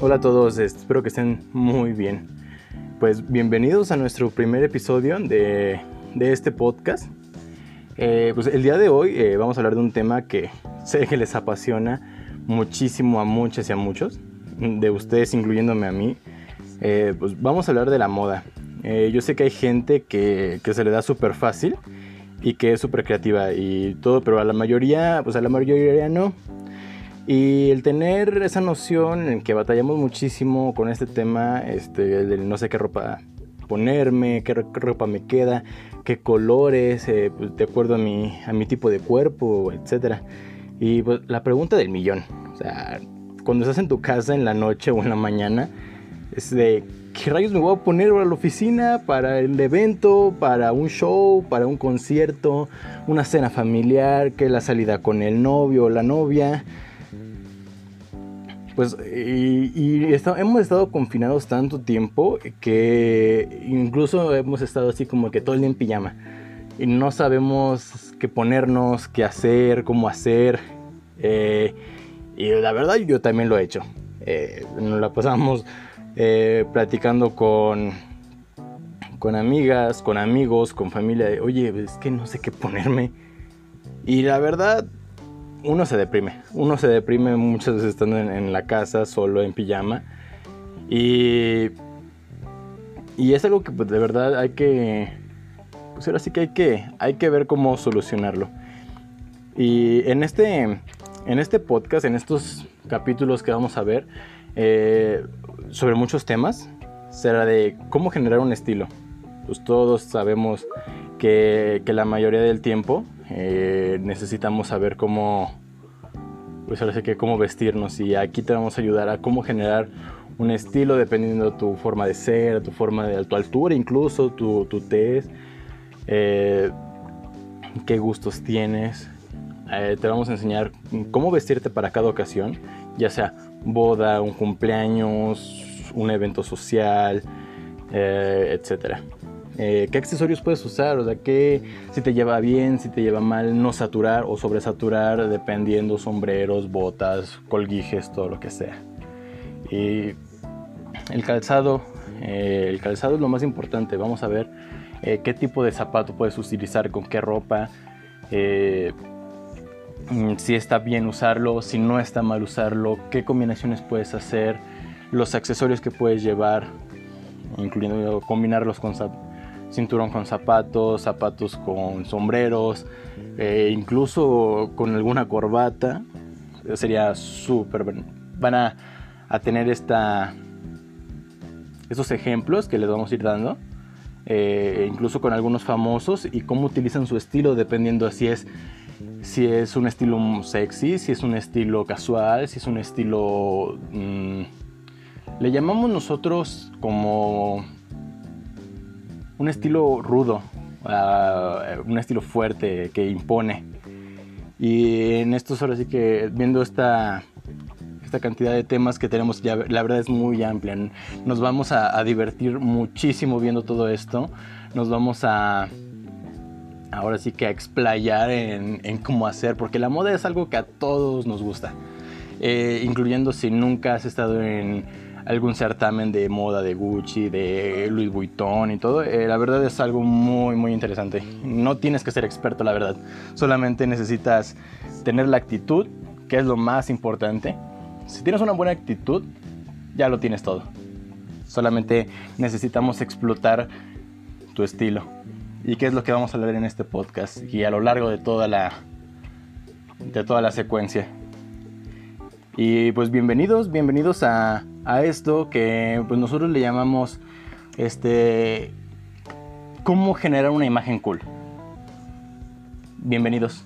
Hola a todos, espero que estén muy bien. Pues bienvenidos a nuestro primer episodio de, este podcast. Eh, pues el día de hoy eh, vamos a hablar de un tema que sé que les apasiona muchísimo a muchas y a muchos, de ustedes incluyéndome a mí. Eh, pues vamos a hablar de la moda. yo sé que hay gente que, que se le da súper fácil y que es súper creativa y todo, pero a la mayoría, pues a la mayoría no. Y el tener esa noción en que batallamos muchísimo con este tema, este, del no sé qué ropa ponerme, qué, ropa me queda, qué colores, eh, pues, de acuerdo a mi, a mi tipo de cuerpo, etc. Y pues, la pregunta del millón, o sea, cuando estás en tu casa en la noche o en la mañana, es de qué rayos me voy a poner a la oficina para el evento, para un show, para un concierto, una cena familiar, que la salida con el novio o la novia. Pues, y, hemos estado confinados tanto tiempo que incluso hemos estado así como que todo el día en pijama. Y no sabemos qué ponernos, qué hacer, cómo hacer. Eh, y la verdad yo también lo he hecho. Eh, nos la pasamos eh, platicando con, con amigas, con amigos, con familia. Oye, es que no sé qué ponerme. Y la verdad, uno se deprime. Uno se deprime muchas veces estando en, la casa, solo en pijama. Y, y es algo que pues, de verdad hay que... Pues ahora sí que hay que, hay que ver cómo solucionarlo. Y en este, en este podcast, en estos capítulos que vamos a ver, eh, sobre muchos temas, será de cómo generar un estilo. Pues todos sabemos que, que la mayoría del tiempo eh, necesitamos saber cómo, pues ahora que cómo vestirnos y aquí te vamos a ayudar a cómo generar un estilo dependiendo de tu forma de ser, tu forma de tu altura, incluso tu, tu test, eh, qué gustos tienes. Eh, te vamos a enseñar cómo vestirte para cada ocasión, ya sea boda, un cumpleaños, un evento social, etcétera. Eh, qué accesorios puedes usar, o sea, qué, si te lleva bien, si te lleva mal, no saturar o sobresaturar, dependiendo sombreros, botas, colguijes, todo lo que sea. Y el calzado, eh, el calzado es lo más importante, vamos a ver eh, qué tipo de zapato puedes utilizar, con qué ropa, mm, si está bien usarlo, si no está mal usarlo, qué combinaciones puedes hacer, los accesorios que puedes llevar, incluyendo combinarlos con cinturón con zapatos, zapatos con sombreros, eh, incluso con alguna corbata. Sería súper... Van a, tener esta, estos ejemplos que les vamos a ir dando. Eh, incluso con algunos famosos y cómo utilizan su estilo dependiendo si es si es un estilo sexy, si es un estilo casual, si es un estilo... Mm, le llamamos nosotros como un estilo rudo, uh, un estilo fuerte que impone. Y en estos ahora sí que viendo esta, esta cantidad de temas que tenemos, ya, la verdad es muy amplia. Nos vamos a, divertir muchísimo viendo todo esto. Nos vamos a ahora sí que a explayar en, en, cómo hacer, porque la moda es algo que a todos nos gusta, eh, incluyendo si nunca has estado en algún certamen de moda de Gucci, de Louis Vuitton y todo, eh, la verdad es algo muy, muy interesante. No tienes que ser experto, la verdad. Solamente necesitas tener la actitud, que es lo más importante. Si tienes una buena actitud, ya lo tienes todo. Solamente necesitamos explotar tu estilo. ¿Y qué es lo que vamos a hablar en este podcast y a lo largo de toda la de toda la secuencia? Y pues bienvenidos, bienvenidos a a esto que pues nosotros le llamamos este cómo generar una imagen cool. Bienvenidos.